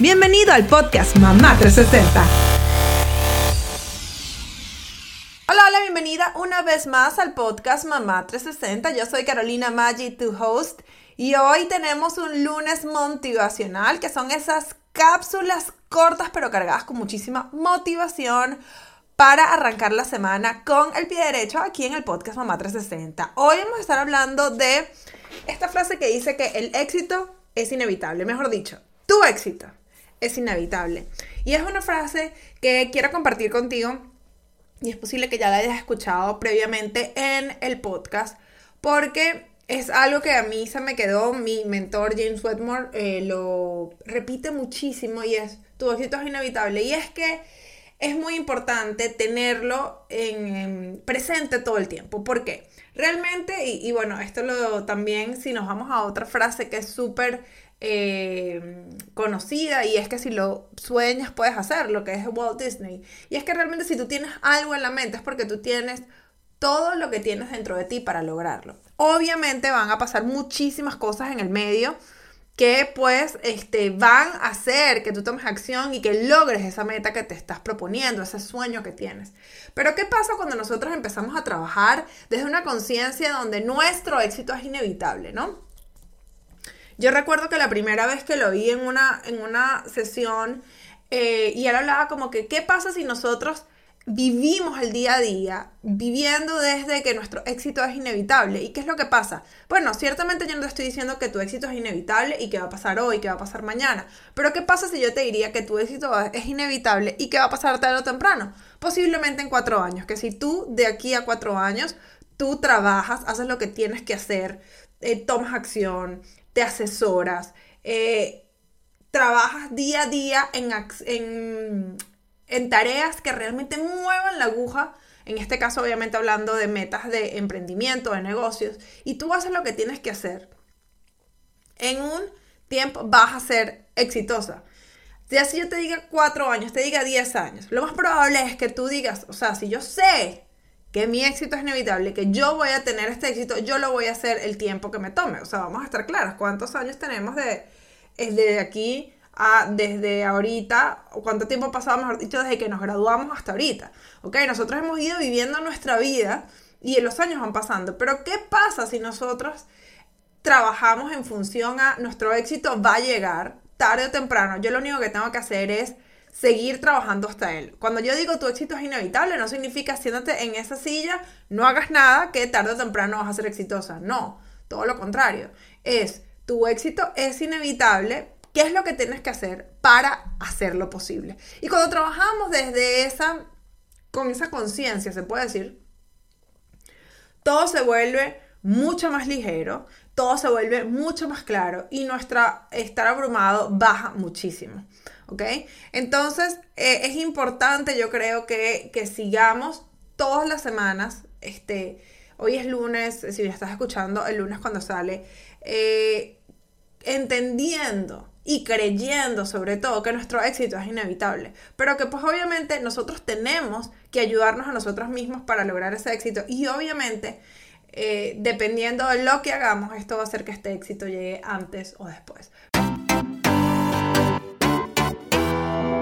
Bienvenido al podcast Mamá 360. Hola, hola, bienvenida una vez más al podcast Mamá 360. Yo soy Carolina Maggi, tu host, y hoy tenemos un lunes motivacional, que son esas cápsulas cortas pero cargadas con muchísima motivación para arrancar la semana con el pie derecho aquí en el podcast Mamá 360. Hoy vamos a estar hablando de esta frase que dice que el éxito es inevitable, mejor dicho, tu éxito es inevitable. Y es una frase que quiero compartir contigo y es posible que ya la hayas escuchado previamente en el podcast, porque es algo que a mí se me quedó, mi mentor James Wetmore eh, lo repite muchísimo y es, tu éxito es inevitable. Y es que es muy importante tenerlo en, presente todo el tiempo. ¿Por qué? Realmente, y, bueno, esto lo también, si nos vamos a otra frase que es súper eh, conocida y es que si lo sueñas puedes hacerlo, que es Walt Disney. Y es que realmente si tú tienes algo en la mente es porque tú tienes todo lo que tienes dentro de ti para lograrlo. Obviamente van a pasar muchísimas cosas en el medio que pues este, van a hacer que tú tomes acción y que logres esa meta que te estás proponiendo, ese sueño que tienes. Pero ¿qué pasa cuando nosotros empezamos a trabajar desde una conciencia donde nuestro éxito es inevitable, ¿no? Yo recuerdo que la primera vez que lo vi en una, en una sesión eh, y él hablaba como que, ¿qué pasa si nosotros vivimos el día a día, viviendo desde que nuestro éxito es inevitable. ¿Y qué es lo que pasa? Bueno, ciertamente yo no te estoy diciendo que tu éxito es inevitable y que va a pasar hoy, que va a pasar mañana. Pero ¿qué pasa si yo te diría que tu éxito es inevitable y que va a pasar tarde o temprano? Posiblemente en cuatro años. Que si tú de aquí a cuatro años, tú trabajas, haces lo que tienes que hacer, eh, tomas acción, te asesoras, eh, trabajas día a día en, en, tareas que realmente muevan la aguja, en este caso obviamente hablando de metas de emprendimiento, de negocios, y tú haces lo que tienes que hacer. En un tiempo vas a ser exitosa. Ya si yo te diga cuatro años, te diga diez años, lo más probable es que tú digas, o sea, si yo sé que mi éxito es inevitable, que yo voy a tener este éxito, yo lo voy a hacer el tiempo que me tome. O sea, vamos a estar claros, ¿cuántos años tenemos de desde aquí a desde ahorita, cuánto tiempo ha pasado, mejor dicho, desde que nos graduamos hasta ahorita? ¿Ok? Nosotros hemos ido viviendo nuestra vida y los años van pasando, pero ¿qué pasa si nosotros trabajamos en función a nuestro éxito va a llegar tarde o temprano? Yo lo único que tengo que hacer es seguir trabajando hasta él. Cuando yo digo tu éxito es inevitable, no significa siéntate en esa silla, no hagas nada, que tarde o temprano vas a ser exitosa. No, todo lo contrario. Es tu éxito es inevitable. ¿Qué es lo que tienes que hacer para hacerlo posible? Y cuando trabajamos desde esa, con esa conciencia, se puede decir, todo se vuelve mucho más ligero, todo se vuelve mucho más claro y nuestra estar abrumado baja muchísimo. ¿Ok? Entonces, eh, es importante, yo creo que, sigamos todas las semanas, este, hoy es lunes, si me estás escuchando, el lunes cuando sale, eh, entendiendo y creyendo sobre todo que nuestro éxito es inevitable, pero que pues obviamente nosotros tenemos que ayudarnos a nosotros mismos para lograr ese éxito y obviamente eh, dependiendo de lo que hagamos, esto va a hacer que este éxito llegue antes o después.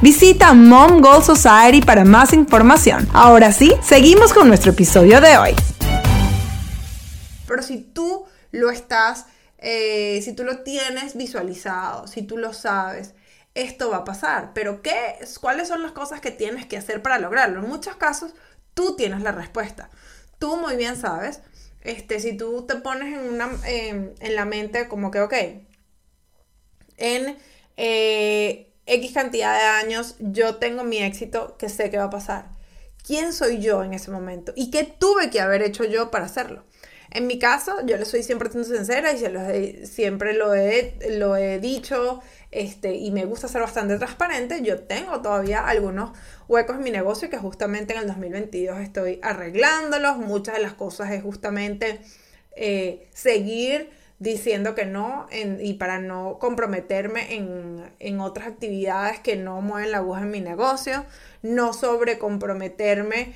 Visita Mom Goal Society para más información. Ahora sí, seguimos con nuestro episodio de hoy. Pero si tú lo estás, eh, si tú lo tienes visualizado, si tú lo sabes, esto va a pasar. Pero ¿qué, ¿cuáles son las cosas que tienes que hacer para lograrlo? En muchos casos, tú tienes la respuesta. Tú muy bien sabes. Este, si tú te pones en, una, en la mente como que, ok, en... Eh, X cantidad de años, yo tengo mi éxito que sé que va a pasar. ¿Quién soy yo en ese momento? ¿Y qué tuve que haber hecho yo para hacerlo? En mi caso, yo le soy siempre sincera y siempre lo he, lo he dicho este, y me gusta ser bastante transparente. Yo tengo todavía algunos huecos en mi negocio que justamente en el 2022 estoy arreglándolos. Muchas de las cosas es justamente eh, seguir diciendo que no y para no comprometerme en, otras actividades que no mueven la aguja en mi negocio, no sobre comprometerme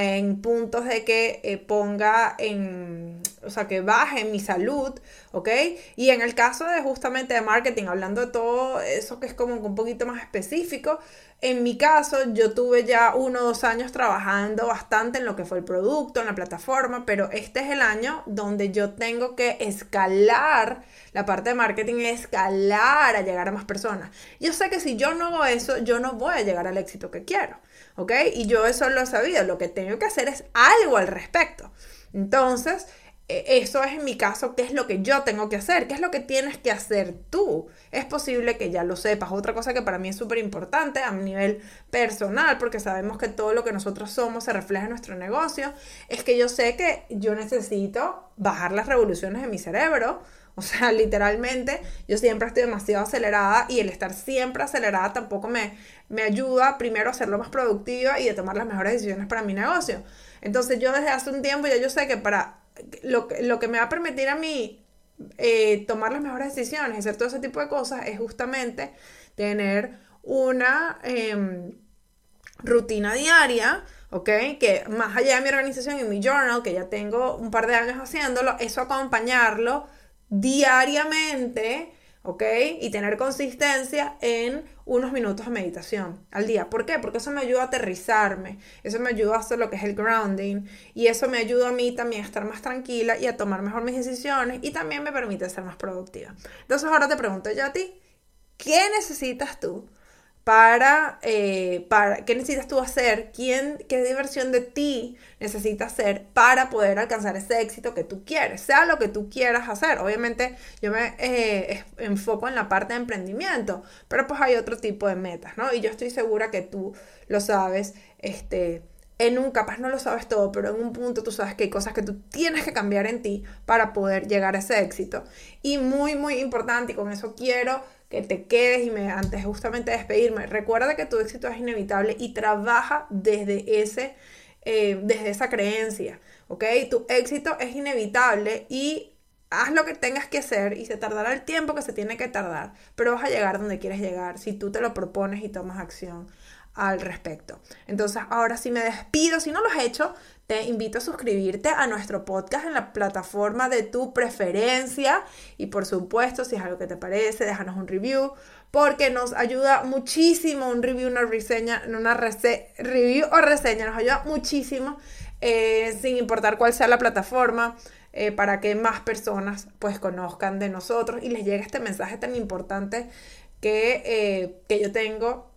en puntos de que eh, ponga en, o sea, que baje mi salud, ¿ok? Y en el caso de justamente de marketing, hablando de todo eso que es como un poquito más específico, en mi caso, yo tuve ya uno o dos años trabajando bastante en lo que fue el producto, en la plataforma, pero este es el año donde yo tengo que escalar la parte de marketing, escalar a llegar a más personas. Yo sé que si yo no hago eso, yo no voy a llegar al éxito que quiero, ¿ok? Y yo eso lo he sabido, lo que tengo que hacer es algo al respecto. Entonces, eso es en mi caso, qué es lo que yo tengo que hacer, qué es lo que tienes que hacer tú. Es posible que ya lo sepas. Otra cosa que para mí es súper importante a nivel personal, porque sabemos que todo lo que nosotros somos se refleja en nuestro negocio, es que yo sé que yo necesito bajar las revoluciones de mi cerebro. O sea, literalmente, yo siempre estoy demasiado acelerada y el estar siempre acelerada tampoco me, me ayuda primero a lo más productiva y a tomar las mejores decisiones para mi negocio. Entonces yo desde hace un tiempo ya yo sé que para lo, que me va a permitir a mí eh, tomar las mejores decisiones hacer todo ese tipo de cosas es justamente tener una em, rutina diaria, ¿ok? Que más allá de mi organización y mi journal, que ya tengo un par de años haciéndolo, eso acompañarlo diariamente ¿ok? Y tener consistencia en unos minutos de meditación al día. ¿Por qué? Porque eso me ayuda a aterrizarme, eso me ayuda a hacer lo que es el grounding y eso me ayuda a mí también a estar más tranquila y a tomar mejor mis decisiones y también me permite ser más productiva. Entonces ahora te pregunto yo a ti, ¿qué necesitas tú para, eh, para qué necesitas tú hacer, ¿Quién, qué diversión de ti necesitas hacer para poder alcanzar ese éxito que tú quieres, sea lo que tú quieras hacer. Obviamente yo me eh, enfoco en la parte de emprendimiento, pero pues hay otro tipo de metas, ¿no? Y yo estoy segura que tú lo sabes, este en un capaz no lo sabes todo, pero en un punto tú sabes que hay cosas que tú tienes que cambiar en ti para poder llegar a ese éxito. Y muy, muy importante, y con eso quiero que te quedes y me, antes justamente de despedirme, recuerda que tu éxito es inevitable y trabaja desde, ese, eh, desde esa creencia, ¿ok? Tu éxito es inevitable y haz lo que tengas que hacer y se tardará el tiempo que se tiene que tardar, pero vas a llegar donde quieres llegar si tú te lo propones y tomas acción al respecto. Entonces, ahora sí me despido. Si no lo has hecho, te invito a suscribirte a nuestro podcast en la plataforma de tu preferencia. Y por supuesto, si es algo que te parece, déjanos un review. Porque nos ayuda muchísimo un review, una reseña, una review o reseña. Nos ayuda muchísimo, eh, sin importar cuál sea la plataforma. Eh, para que más personas pues conozcan de nosotros y les llegue este mensaje tan importante que, eh, que yo tengo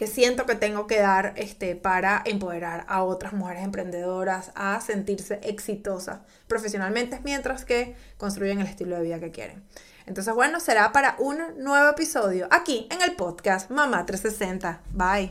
que siento que tengo que dar este, para empoderar a otras mujeres emprendedoras a sentirse exitosas profesionalmente mientras que construyen el estilo de vida que quieren. Entonces, bueno, será para un nuevo episodio aquí en el podcast Mamá 360. Bye.